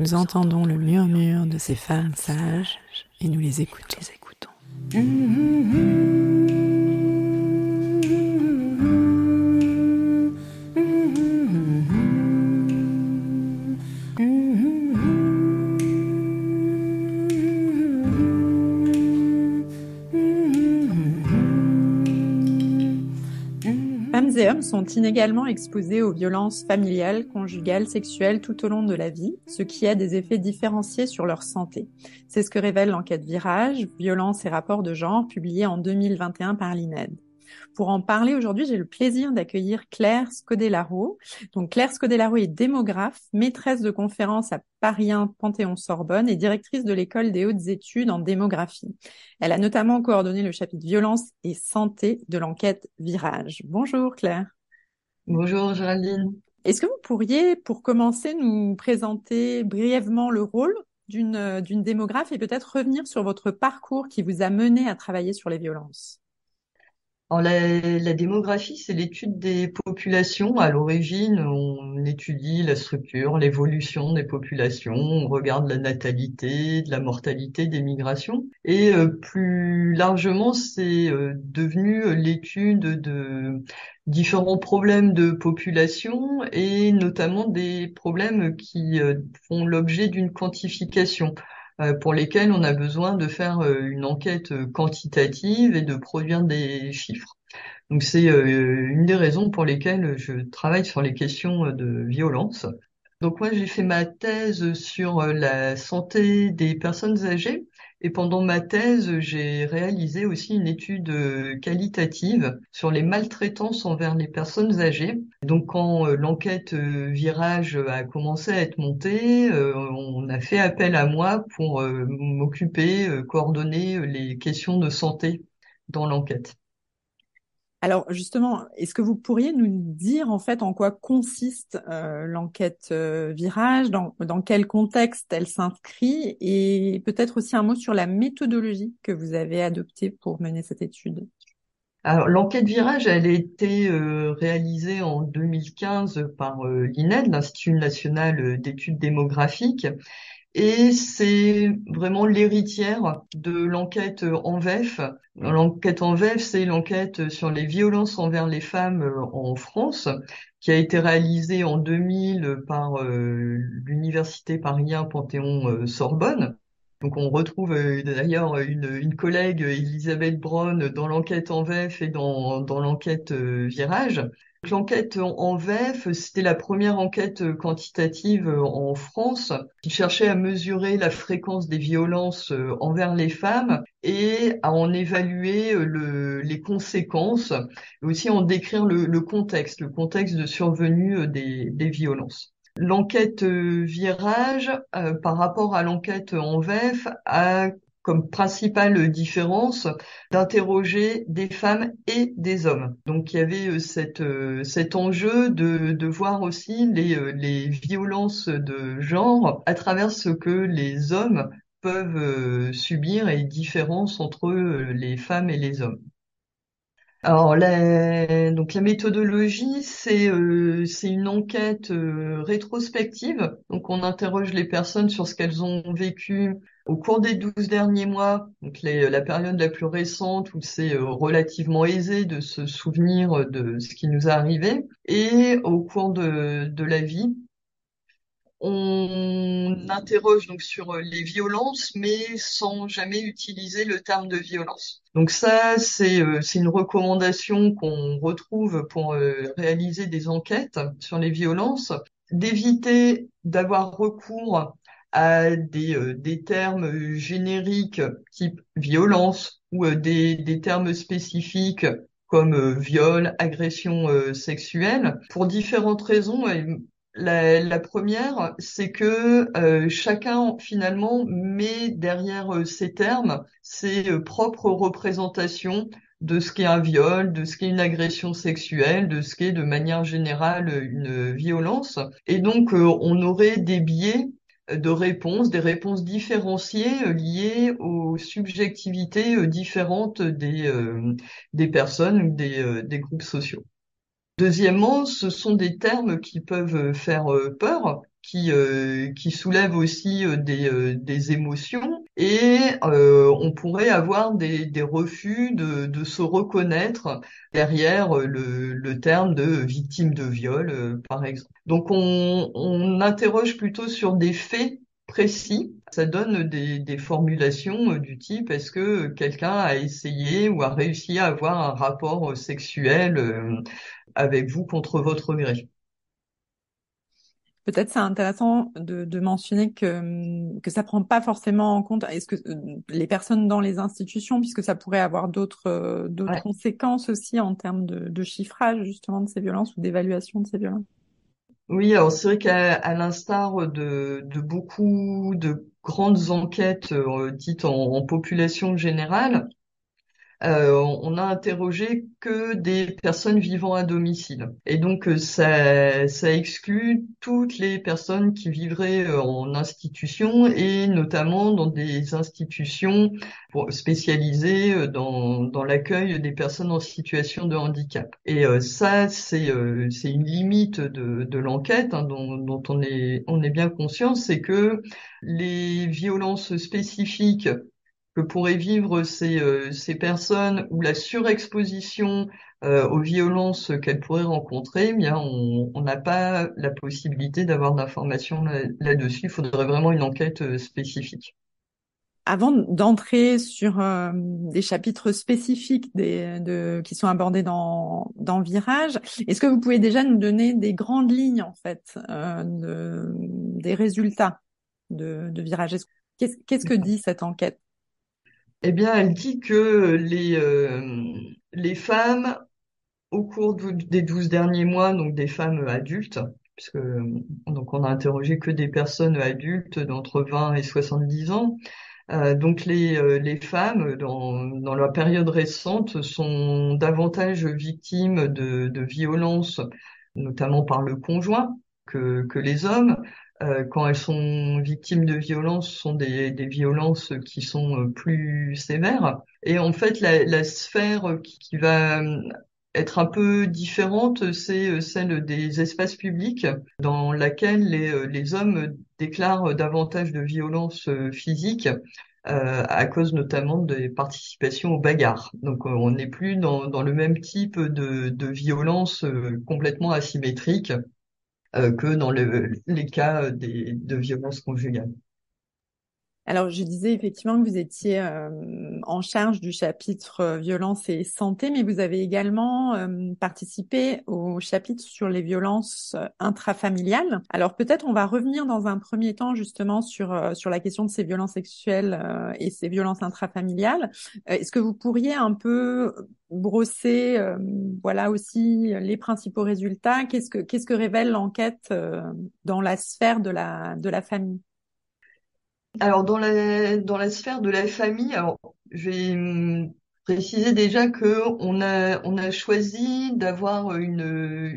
Nous entendons le murmure de ces femmes sages et nous les écoutons. Hommes sont inégalement exposés aux violences familiales, conjugales, sexuelles tout au long de la vie, ce qui a des effets différenciés sur leur santé. C'est ce que révèle l'enquête Virage, Violence et rapports de genre, publiée en 2021 par l'INED. Pour en parler aujourd'hui, j'ai le plaisir d'accueillir Claire Scodellaro. Donc Claire Scodellaro est démographe, maîtresse de conférences à Paris 1 Panthéon-Sorbonne et directrice de l'école des hautes études en démographie. Elle a notamment coordonné le chapitre violence et santé de l'enquête Virage. Bonjour Claire. Bonjour Géraldine. Est-ce que vous pourriez, pour commencer, nous présenter brièvement le rôle d'une d'une démographe et peut-être revenir sur votre parcours qui vous a mené à travailler sur les violences? Alors, la, la démographie, c'est l'étude des populations. À l'origine, on étudie la structure, l'évolution des populations, on regarde la natalité, de la mortalité, des migrations. Et euh, plus largement, c'est euh, devenu l'étude de différents problèmes de population et notamment des problèmes qui euh, font l'objet d'une quantification. Euh, pour lesquels on a besoin de faire euh, une enquête euh, quantitative et de produire des chiffres. Donc c'est une des raisons pour lesquelles je travaille sur les questions de violence. Donc moi j'ai fait ma thèse sur la santé des personnes âgées et pendant ma thèse, j'ai réalisé aussi une étude euh, qualitative sur les maltraitances envers les personnes âgées. Donc quand euh, l'enquête euh, Virage a commencé à être montée, on a fait appel à moi pour m'occuper, coordonner les questions de santé dans l'enquête. Alors justement, est-ce que vous pourriez nous dire en fait en quoi consiste euh, l'enquête euh, Virage, dans, dans, quel contexte elle s'inscrit? Et peut-être aussi un mot sur la méthodologie que vous avez adoptée pour mener cette étude. Alors l'enquête Virage, elle a été euh, réalisée en 2015 par l'INED, l'Institut national d'études démographiques, et c'est vraiment l'héritière de l'enquête en VEF. L'enquête en VEF, c'est l'enquête sur les violences envers les femmes euh, en France, qui a été réalisée en 2000 par euh, l'Université Paris Panthéon-Sorbonne. Euh, Donc on retrouve d'ailleurs une, une, collègue, Elisabeth Braun, dans l'enquête en VEF et dans, dans l'enquête Virage. L'enquête en VEF, c'était la première enquête quantitative en France qui cherchait à mesurer la fréquence des violences envers les femmes et à en évaluer les conséquences, et aussi en décrire le, contexte, le contexte de survenue des, violences. L'enquête virage euh, par rapport à l'enquête en VEF a comme principale différence d'interroger des femmes et des hommes. Donc il y avait euh, euh, cet enjeu de, voir aussi les, euh, les violences de genre à travers ce que les hommes peuvent subir et différence entre les femmes et les hommes. Alors la, donc la méthodologie, c'est c'est une enquête rétrospective. Donc on interroge les personnes sur ce qu'elles ont vécu au cours des douze derniers mois, donc la période la plus récente où c'est euh, relativement aisé de se souvenir de ce qui nous est arrivé, et au cours de, de la vie, on interroge donc sur euh, les violences, mais sans jamais utiliser le terme de violence. Donc ça, c'est euh, une recommandation qu'on retrouve pour réaliser des enquêtes sur les violences, d'éviter d'avoir recours à des, euh, des termes génériques type violence ou euh, des, des termes spécifiques comme euh, viol, agression sexuelle, pour différentes raisons. La, première, c'est que chacun finalement met derrière ces termes ses propres représentations de ce qu'est un viol, de ce qu'est une agression sexuelle, de ce qu'est de manière générale une violence. Et donc on aurait des biais de réponses, des réponses différenciées euh, liées aux subjectivités euh, différentes des, euh, personnes ou des groupes sociaux. Deuxièmement, ce sont des termes qui peuvent faire peur qui, euh, qui soulèvent aussi euh, des, euh, des émotions et on pourrait avoir des, des refus de, de se reconnaître derrière le, le terme de victime de viol, par exemple. Donc on, on interroge plutôt sur des faits précis. Ça donne des, des formulations du type est-ce que quelqu'un a essayé ou a réussi à avoir un rapport sexuel avec vous contre votre gré. Peut-être c'est intéressant de, de, mentionner que que ça prend pas forcément en compte est-ce que euh, les personnes dans les institutions puisque ça pourrait avoir d'autres euh, conséquences aussi en termes de, de, chiffrage justement de ces violences ou d'évaluation de ces violences? Oui, alors c'est vrai qu'à l'instar de, de beaucoup de grandes enquêtes euh, dites en, en population générale, on a interrogé que des personnes vivant à domicile. Et donc euh, ça, ça exclut toutes les personnes qui vivraient euh, en institution et notamment dans des institutions spécialisées dans, dans l'accueil des personnes en situation de handicap. Et ça, c'est c'est une limite de, de l'enquête hein, dont, dont on est on est bien conscient, c'est que les violences spécifiques que pourraient vivre ces, euh, ces personnes ou la surexposition euh, aux violences qu'elles pourraient rencontrer, eh bien on n'a pas la possibilité d'avoir d'informations là-dessus. Il faudrait vraiment une enquête euh, spécifique. Avant d'entrer sur des chapitres spécifiques des, de, qui sont abordés dans, dans Virage, est-ce que vous pouvez déjà nous donner des grandes lignes en fait de, des résultats de, de Virage Qu'est-ce que dit cette enquête? Eh bien, elle dit que les, euh, les femmes, au cours des 12 derniers mois, donc des femmes adultes, puisque donc on a interrogé que des personnes adultes d'entre 20 et 70 ans, euh, donc les, euh, les femmes, dans, dans la période récente, sont davantage victimes de, de violences, notamment par le conjoint, que, que les hommes. Euh, quand elles sont victimes de violences, sont des, des violences qui sont euh, plus sévères. Et en fait, la, la sphère qui, qui, va euh, être un peu différente, c'est celle des espaces publics, dans laquelle les, les hommes déclarent davantage de violences physiques. Euh, à cause notamment des participations aux bagarres. Donc on n'est plus dans, dans, le même type de, de violence complètement asymétrique que dans les cas euh, des, de violences conjugales. Alors, je disais effectivement que vous étiez euh, en charge du chapitre euh, violence et santé, mais vous avez également euh, participé au chapitre sur les violences intrafamiliales. Alors, peut-être on va revenir dans un premier temps justement sur sur la question de ces violences sexuelles et ces violences intrafamiliales. Est-ce que vous pourriez un peu brosser, voilà aussi les principaux résultats? Qu'est-ce que qu'est-ce que révèle l'enquête dans la sphère de la de la famille? Alors dans la dans la sphère de la famille, alors je vais préciser déjà que on a on a choisi d'avoir une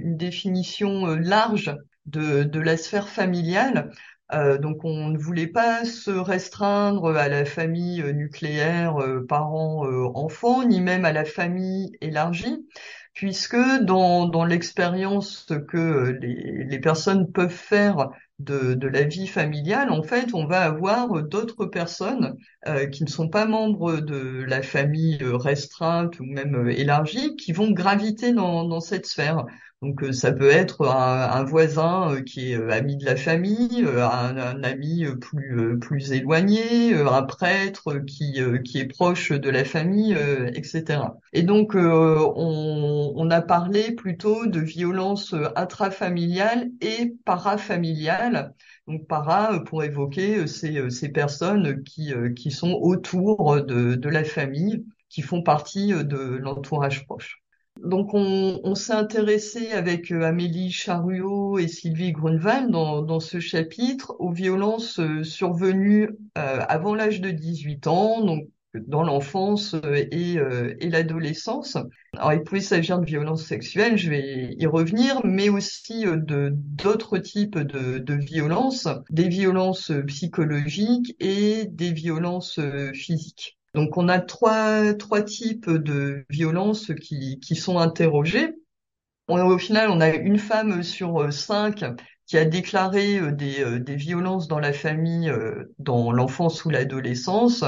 une définition euh, large de de la sphère familiale. Euh, donc on ne voulait pas se restreindre à la famille euh, nucléaire, parents, enfants, ni même à la famille élargie, puisque dans, dans l'expérience que les, les personnes peuvent faire de, de, la vie familiale, en fait, on va avoir d'autres personnes euh, qui ne sont pas membres de la famille restreinte ou même euh, élargie qui vont graviter dans, dans cette sphère. Donc euh, ça peut être un, voisin qui est ami de la famille, un, un ami plus plus éloigné, un prêtre qui qui est proche de la famille, etc. Et donc on, on a parlé plutôt de violence intrafamiliale et parafamiliale. Donc para pour évoquer ces, ces personnes qui qui sont autour de, la famille, qui font partie de l'entourage proche. Donc on, s'est intéressé avec euh, Amélie Charuot et Sylvie Grunewald dans, ce chapitre aux violences euh, survenues euh, avant l'âge de 18 ans, dans l'enfance et, et l'adolescence. Alors, il pouvait s'agir de violences sexuelles, je vais y revenir, mais aussi de d'autres types de, de violences, des violences psychologiques et des violences physiques. Donc on a trois, trois types de violences qui, qui sont interrogées. au final, on a une femme sur cinq qui a déclaré des, des violences dans la famille dans l'enfance ou l'adolescence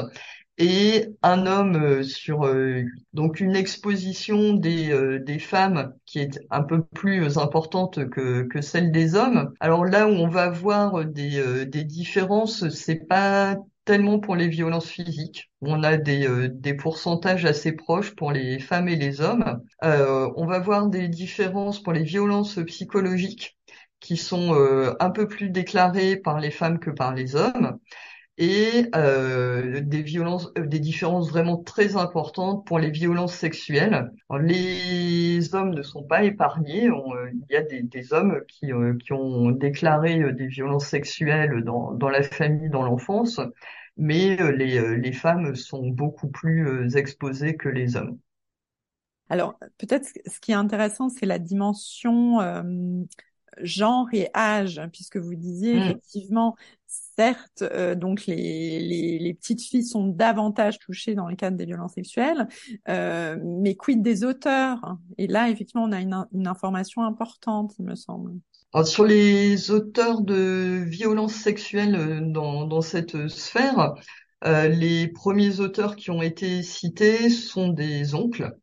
et un homme euh, sur euh, donc une exposition des, euh, des femmes qui est un peu plus importante que, que celle des hommes. Alors là où on va voir des, des différences, c'est pas tellement pour les violences physiques. On a des, des pourcentages assez proches pour les femmes et les hommes. on va voir des différences pour les violences psychologiques qui sont un peu plus déclarées par les femmes que par les hommes et euh, des violences, euh, des différences vraiment très importantes pour les violences sexuelles. les hommes ne sont pas épargnés. Euh, il y a des, des hommes qui, euh, qui ont déclaré des violences sexuelles dans, dans la famille, dans l'enfance, mais les, les femmes sont beaucoup plus exposées que les hommes. Alors peut-être ce qui est intéressant, c'est la dimension genre et âge, puisque vous disiez mmh. effectivement, certes, euh, donc les, les, les, petites filles sont davantage touchées dans le cadre des violences sexuelles, euh, mais quid des auteurs Et là, effectivement, on a une, une information importante, il me semble. Alors, sur les auteurs de violences sexuelles euh, dans, dans cette sphère, euh, les premiers auteurs qui ont été cités sont des oncles.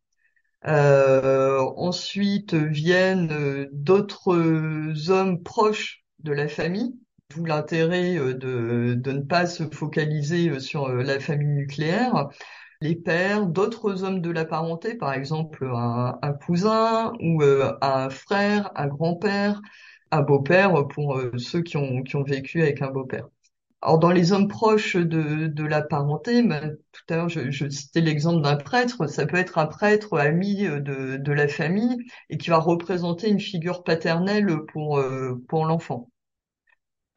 Euh, ensuite viennent euh, d'autres hommes proches de la famille, d'où l'intérêt euh, de, ne pas se focaliser sur la famille nucléaire. Les pères, d'autres hommes de la parenté, par exemple un, cousin ou un frère, un grand-père, un beau-père pour ceux qui ont, qui ont vécu avec un beau-père. Alors dans les hommes proches de, la parenté, ben, tout à l'heure je, citais l'exemple d'un prêtre, ça peut être un prêtre ami de, la famille et qui va représenter une figure paternelle euh, pour l'enfant.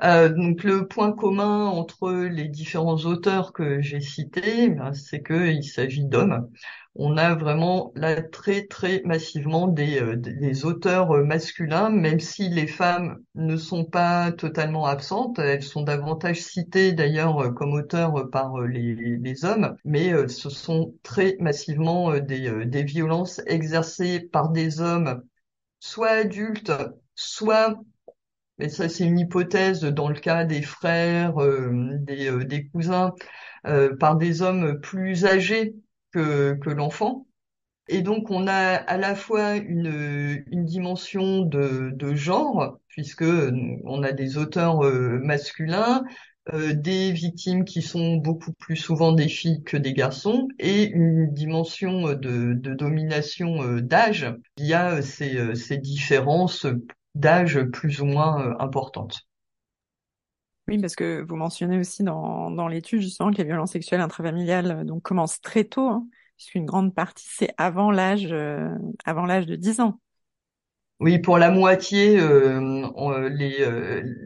Euh, donc le point commun entre les différents auteurs que j'ai cités, ben, c'est qu'il s'agit d'hommes. On a vraiment là très très massivement des, euh, auteurs euh, masculins, même si les femmes ne sont pas totalement absentes, elles sont davantage citées d'ailleurs comme auteurs par les, hommes, mais ce sont très massivement des violences exercées par des hommes, soit adultes, soit mais ça c'est une hypothèse dans le cas des frères, euh, des, euh, des, cousins, euh, par des hommes plus âgés que, que l'enfant. Et donc on a à la fois une, une dimension de, de genre, puisque on a des auteurs masculins, des victimes qui sont beaucoup plus souvent des filles que des garçons, et une dimension de, de domination d'âge. Il y a ces, ces différences d'âge plus ou moins euh, importante. Oui, parce que vous mentionnez aussi dans, dans l'étude justement que les violences sexuelles intrafamiliales euh, donc commencent très tôt, hein, puisqu'une grande partie c'est avant l'âge euh, avant l'âge de 10 ans. Oui, pour la moitié, euh, les,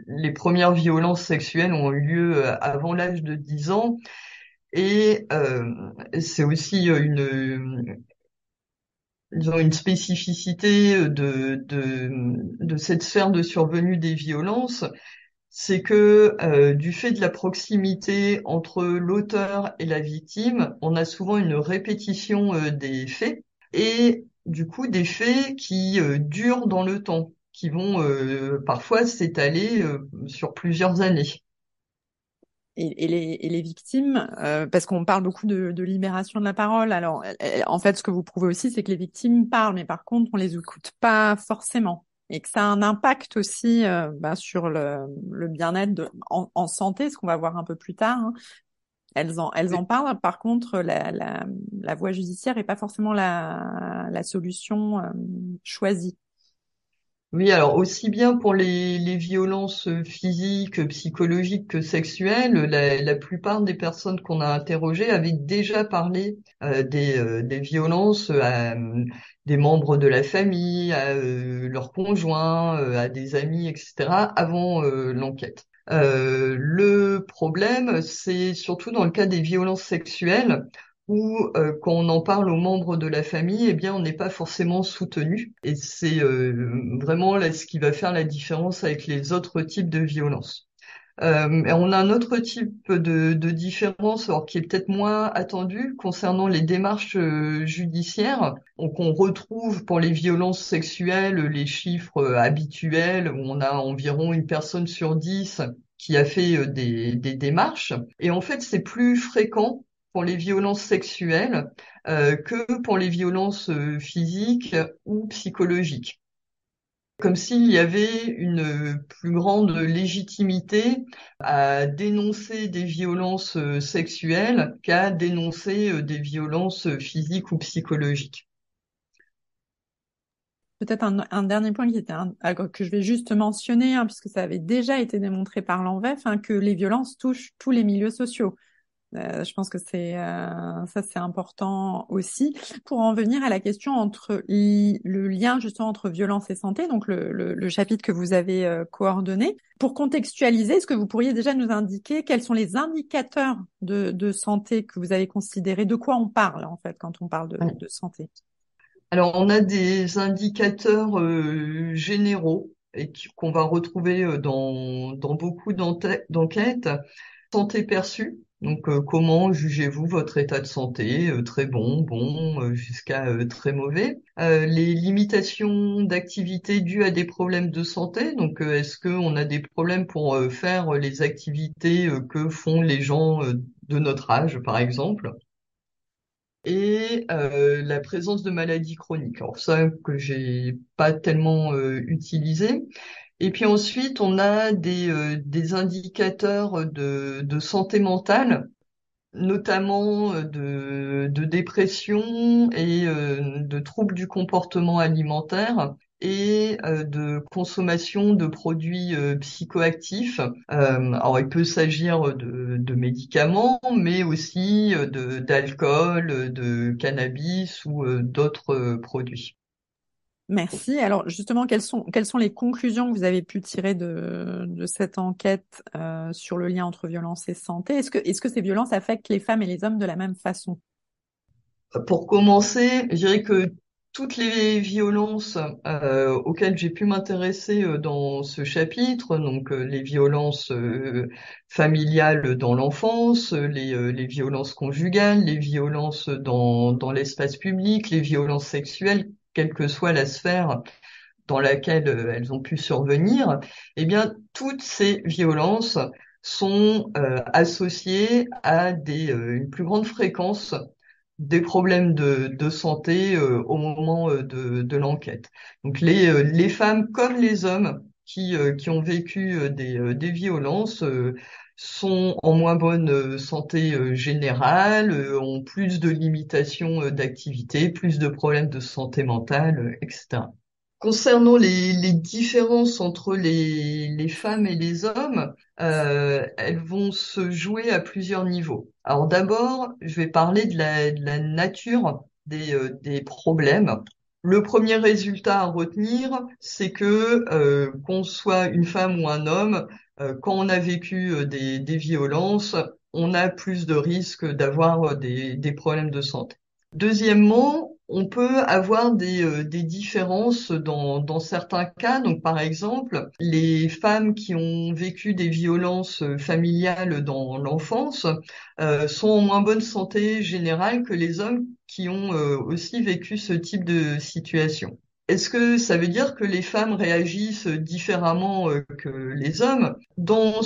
les premières violences sexuelles ont eu lieu avant l'âge de 10 ans. Et c'est aussi une, ils ont une spécificité de, de, de cette sphère de survenue des violences, c'est que euh, du fait de la proximité entre l'auteur et la victime, on a souvent une répétition euh, des faits et du coup des faits qui euh, durent dans le temps, qui vont parfois s'étaler sur plusieurs années et, les, et, les, victimes, euh, parce qu'on parle beaucoup de, de, libération de la parole. Alors, en fait, ce que vous prouvez aussi, c'est que les victimes parlent, mais par contre, on les écoute pas forcément, et que ça a un impact aussi euh, bah, sur le, le bien-être en, en, santé, ce qu'on va voir un peu plus tard. Hein. Elles en, elles en parlent. Par contre, la, la, la voie judiciaire est pas forcément la, la solution euh, choisie. Oui, alors aussi bien pour les, violences physiques, psychologiques que sexuelles, la, plupart des personnes qu'on a interrogées avaient déjà parlé euh, des, euh, des, violences à des membres de la famille, à euh, leurs conjoints, à des amis, etc. avant l'enquête. le problème, c'est surtout dans le cas des violences sexuelles où euh, quand on en parle aux membres de la famille, eh bien on n'est pas forcément soutenu. Et c'est euh, vraiment là ce qui va faire la différence avec les autres types de violences. Euh, on a un autre type de, de différence, alors qui est peut-être moins attendu concernant les démarches euh, judiciaires. Donc on retrouve pour les violences sexuelles les chiffres euh, habituels où on a environ une personne sur dix qui a fait euh, des, des démarches. Et en fait, c'est plus fréquent pour les violences sexuelles euh, que pour les violences euh, physiques ou psychologiques. Comme s'il y avait une plus grande légitimité à dénoncer des violences euh, sexuelles qu'à dénoncer des violences physiques ou psychologiques. Peut-être un, dernier point que je vais juste mentionner, hein, puisque ça avait déjà été démontré par l'envef, hein, que les violences touchent tous les milieux sociaux. Euh, je pense que c'est euh, ça c'est important aussi pour en venir à la question entre le lien justement entre violence et santé, donc le, le, le chapitre que vous avez euh, coordonné. Pour contextualiser, est-ce que vous pourriez déjà nous indiquer quels sont les indicateurs de, de santé que vous avez considérés? De quoi on parle en fait quand on parle de, de santé? Alors on a des indicateurs généraux et qu'on va retrouver dans, dans beaucoup d'enquêtes. Santé perçue, donc, euh, comment jugez-vous votre état de santé euh, Très bon, bon, euh, jusqu'à très mauvais? les limitations d'activité dues à des problèmes de santé? Donc, est-ce qu'on a des problèmes pour faire les activités que font les gens de notre âge, par exemple? Et la présence de maladies chroniques. Alors ça que j'ai pas tellement utilisé. Et puis ensuite, on a des, euh, des indicateurs de, de, santé mentale, notamment euh, de, de dépression et euh, de troubles du comportement alimentaire et de consommation de produits psychoactifs. alors, il peut s'agir de, de, médicaments, mais aussi d'alcool, de cannabis ou d'autres produits. Merci. Alors justement, quelles sont, quelles sont les conclusions que vous avez pu tirer de, de cette enquête euh, sur le lien entre violence et santé? Est-ce que, est-ce que ces violences affectent les femmes et les hommes de la même façon? Pour commencer, je dirais que toutes les violences euh, auxquelles j'ai pu m'intéresser euh, dans ce chapitre, donc euh, les violences familiales dans l'enfance, les, les, violences conjugales, les violences dans, dans l'espace public, les violences sexuelles, quelle que soit la sphère dans laquelle euh, elles ont pu survenir, eh bien, toutes ces violences sont euh, associées à euh, une plus grande fréquence des problèmes de, santé au moment de, l'enquête. Donc les, femmes comme les hommes qui, ont vécu des violences sont en moins bonne euh, santé euh, générale, euh, ont plus de limitations d'activité, plus de problèmes de santé mentale, etc. Concernant les, les, différences entre les, les, femmes et les hommes, euh, elles vont se jouer à plusieurs niveaux. Alors d'abord, je vais parler de la, de la nature des, des, problèmes. Le premier résultat à retenir, c'est que euh, qu'on soit une femme ou un homme, quand on a vécu euh, des, violences, on a plus de risques d'avoir euh, des, problèmes de santé. Deuxièmement, on peut avoir des, différences dans, dans, certains cas. Donc, par exemple, les femmes qui ont vécu des violences familiales dans l'enfance euh, sont en moins bonne santé générale que les hommes qui ont aussi vécu ce type de situation. Est-ce que ça veut dire que les femmes réagissent différemment euh, que les hommes? Dans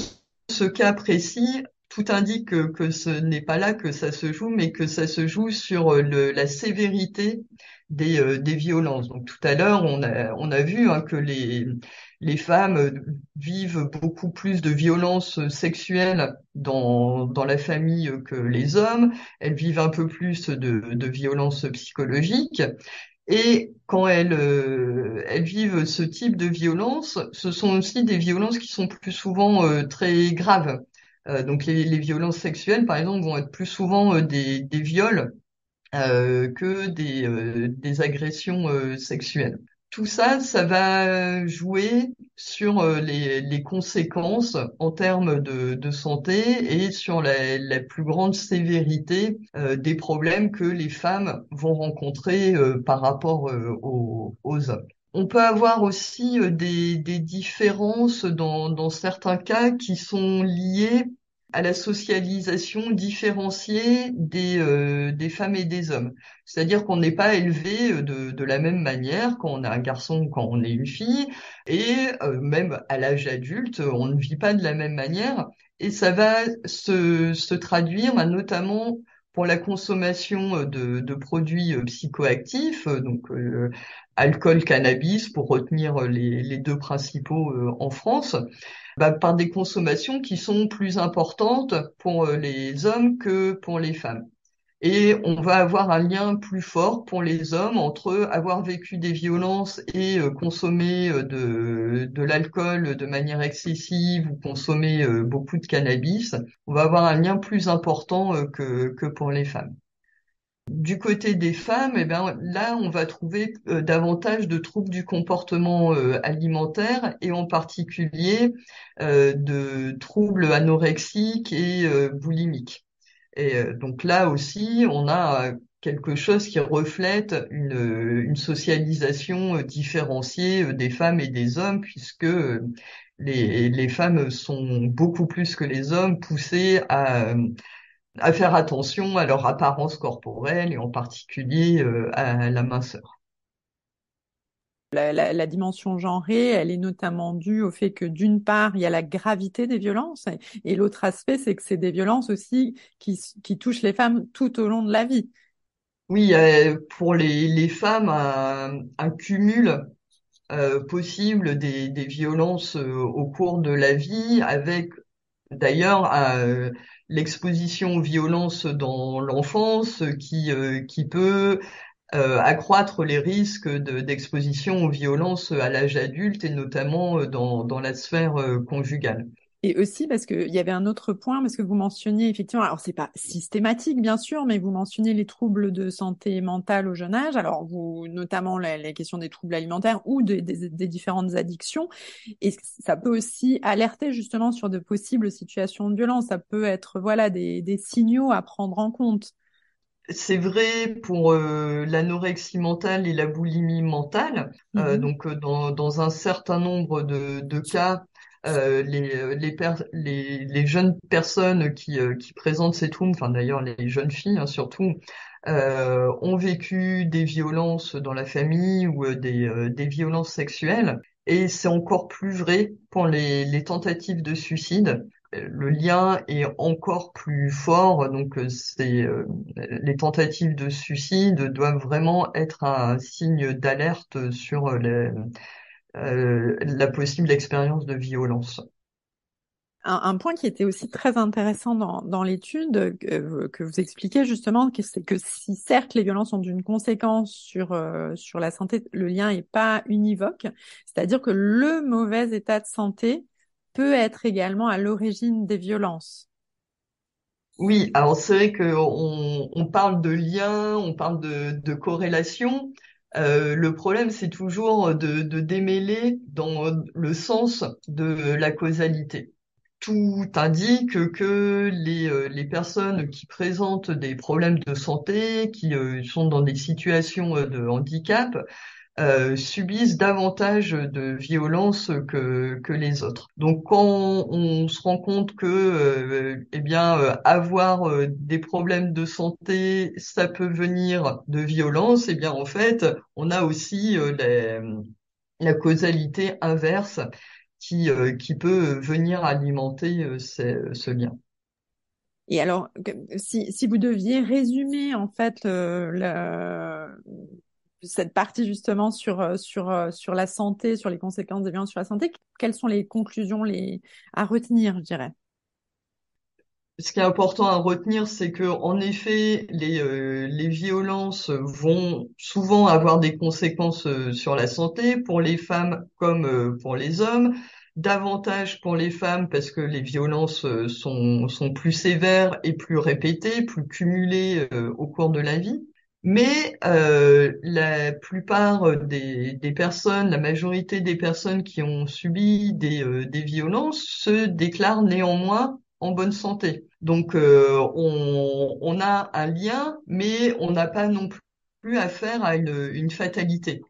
ce cas précis, tout indique que, ce n'est pas là que ça se joue, mais que ça se joue sur euh, la sévérité des, euh, des, violences. Donc tout à l'heure, on a, vu hein, que les, femmes vivent beaucoup plus de violences sexuelles dans, la famille que les hommes. Elles vivent un peu plus de violences psychologiques. Et quand elles, euh, elles vivent ce type de violence, ce sont aussi des violences qui sont plus souvent euh, très graves. Euh, donc les, violences sexuelles, par exemple, vont être plus souvent des, viols que des agressions sexuelles tout ça, ça va jouer sur euh, les, conséquences en termes de, santé et sur la, plus grande sévérité euh, des problèmes que les femmes vont rencontrer euh, par rapport aux, hommes. on peut avoir aussi des, différences dans certains cas qui sont liées à la socialisation différenciée des, euh, des femmes et des hommes. C'est-à-dire qu'on n'est pas élevé de, de la même manière quand on est un garçon ou quand on est une fille, et euh, même à l'âge adulte, on ne vit pas de la même manière, et ça va se, se traduire notamment pour la consommation de, de produits psychoactifs, donc euh, alcool, cannabis, pour retenir les, deux principaux en France, bah, par des consommations qui sont plus importantes pour euh, les hommes que pour les femmes. Et on va avoir un lien plus fort pour les hommes entre avoir vécu des violences et euh, consommer euh, de, l'alcool de manière excessive ou consommer beaucoup de cannabis. On va avoir un lien plus important que, pour les femmes. Du côté des femmes, eh ben, là, on va trouver euh, davantage de troubles du comportement euh, alimentaire et en particulier euh, de troubles anorexiques et boulimiques. Et donc là aussi, on a quelque chose qui reflète une, une socialisation différenciée des femmes et des hommes, puisque les, les femmes sont beaucoup plus que les hommes poussées à à faire attention à leur apparence corporelle et en particulier euh, à la minceur. La, dimension genrée, elle est notamment due au fait que d'une part, il y a la gravité des violences et, l'autre aspect, c'est que c'est des violences aussi qui, touchent les femmes tout au long de la vie. Oui, euh, pour les, femmes, un, un cumul euh, possible des, violences euh, au cours de la vie avec d'ailleurs l'exposition aux violences dans l'enfance qui, euh, qui peut euh, accroître les risques d'exposition aux violences à l'âge adulte et notamment euh, dans, dans la sphère conjugale. Et aussi parce qu'il y avait un autre point, parce que vous mentionniez effectivement, alors c'est pas systématique bien sûr, mais vous mentionniez les troubles de santé mentale au jeune âge, alors vous notamment les, questions des troubles alimentaires ou des, différentes addictions, et ça peut aussi alerter justement sur de possibles situations de violence, ça peut être voilà des signaux à prendre en compte. C'est vrai pour euh, l'anorexie mentale et la boulimie mentale. Euh, mm-hmm. donc euh, dans, dans un certain nombre de, de cas, euh, les, les, les, les, jeunes personnes qui, euh, qui présentent ces troubles, enfin d'ailleurs les jeunes filles hein, surtout, euh, ont vécu des violences dans la famille ou des, des violences sexuelles. Et c'est encore plus vrai pour les, les tentatives de suicide. Le lien est encore plus fort, donc c'est les tentatives de suicide doivent vraiment être un signe d'alerte sur les, euh, la possible expérience de violence. Un, point qui était aussi très intéressant dans, dans l'étude que, que, vous expliquez justement, c'est que si certes les violences ont une conséquence sur euh, sur la santé, le lien est pas univoque, c'est-à-dire que le mauvais état de santé peut être également à l'origine des violences. Oui, alors c'est vrai qu'on on parle de lien, on parle de, de corrélation, euh, le problème, c'est toujours de, démêler dans le sens de la causalité. Tout indique que les, euh, personnes qui présentent des problèmes de santé, qui euh, sont dans des situations de handicap, euh, subissent davantage de violence que, que les autres. Donc quand on, se rend compte que euh, eh bien euh, avoir des problèmes de santé, ça peut venir de violence, eh bien en fait, on a aussi la causalité inverse qui, qui peut venir alimenter ce lien. Et alors, si, si vous deviez résumer en fait le, cette partie justement sur euh, sur euh, sur la santé, sur les conséquences des violences sur la santé, quelles sont les conclusions à retenir, je dirais? Ce qui est important à retenir, c'est que en effet, les euh, les violences vont souvent avoir des conséquences sur la santé pour les femmes comme pour les hommes davantage pour les femmes parce que les violences sont, sont plus sévères et plus répétées, plus cumulées au cours de la vie. Mais euh, la plupart des, des, personnes, la majorité des personnes qui ont subi des, euh, des violences se déclarent néanmoins en bonne santé. Donc euh, on, on, a un lien, mais on n'a pas non plus affaire à une, une fatalité.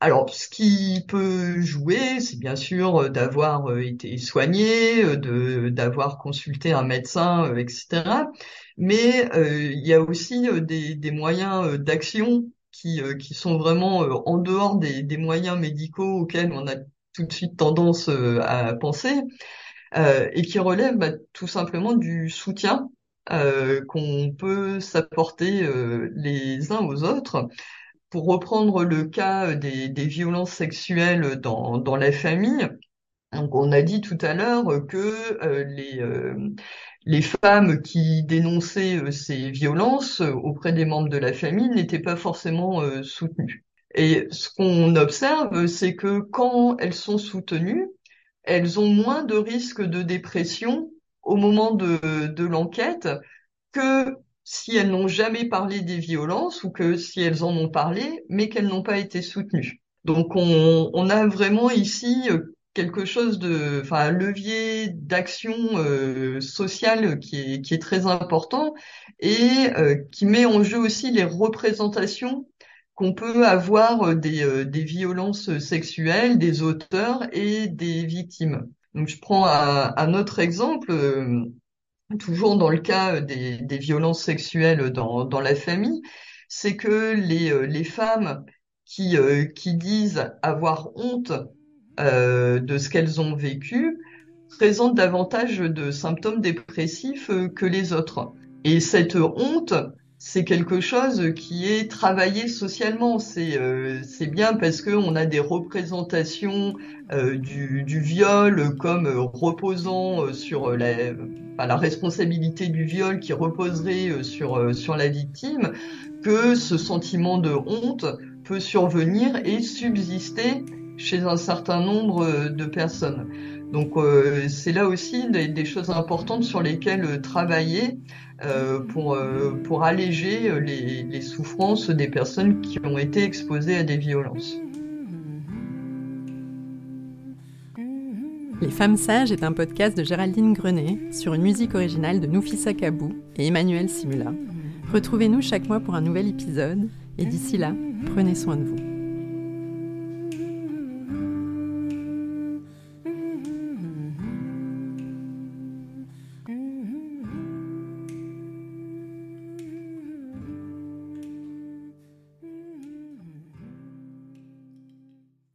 Alors, ce qui peut jouer, c'est bien sûr d'avoir été soigné, de d'avoir consulté un médecin, etc. Mais il y a aussi des, des moyens d'action qui, qui sont vraiment en dehors des, des moyens médicaux auxquels on a tout de suite tendance à penser. Euh, et qui relève bah, tout simplement du soutien euh, qu'on peut s'apporter euh, les uns aux autres. Pour reprendre le cas des, des violences sexuelles dans, dans la famille, donc on a dit tout à l'heure que les, les femmes qui dénonçaient ces violences auprès des membres de la famille n'étaient pas forcément soutenues. Et ce qu'on observe, c'est que quand elles sont soutenues, elles ont moins de risques de dépression au moment de, l'enquête que si elles n'ont jamais parlé des violences ou que si elles en ont parlé, mais qu'elles n'ont pas été soutenues. Donc on, a vraiment ici euh, quelque chose de, enfin un levier d'action euh, sociale qui est, qui est très important et euh, qui met en jeu aussi les représentations qu'on peut avoir euh, des, euh, des, violences sexuelles, des auteurs et des victimes. Donc je prends un, autre exemple, euh, toujours dans le cas des, des violences sexuelles dans, dans, la famille, c'est que les, les femmes qui, qui disent avoir honte de ce qu'elles ont vécu présentent davantage de symptômes dépressifs que les autres. Et cette honte, c'est quelque chose qui est travaillé socialement. C'est euh, bien parce que on a des représentations euh, du, du, viol comme reposant euh, sur la, la responsabilité du viol qui reposerait sur sur la victime que ce sentiment de honte peut survenir et subsister chez un certain nombre de personnes. Donc c'est là aussi des, choses importantes sur lesquelles travailler euh, pour, euh, pour alléger euh, les, les souffrances des personnes qui ont été exposées à des violences. Les Femmes Sages est un podcast de Géraldine Grenet sur une musique originale de Noufissa Kabou et Emmanuel Simula. Retrouvez-nous chaque mois pour un nouvel épisode et d'ici là, prenez soin de vous.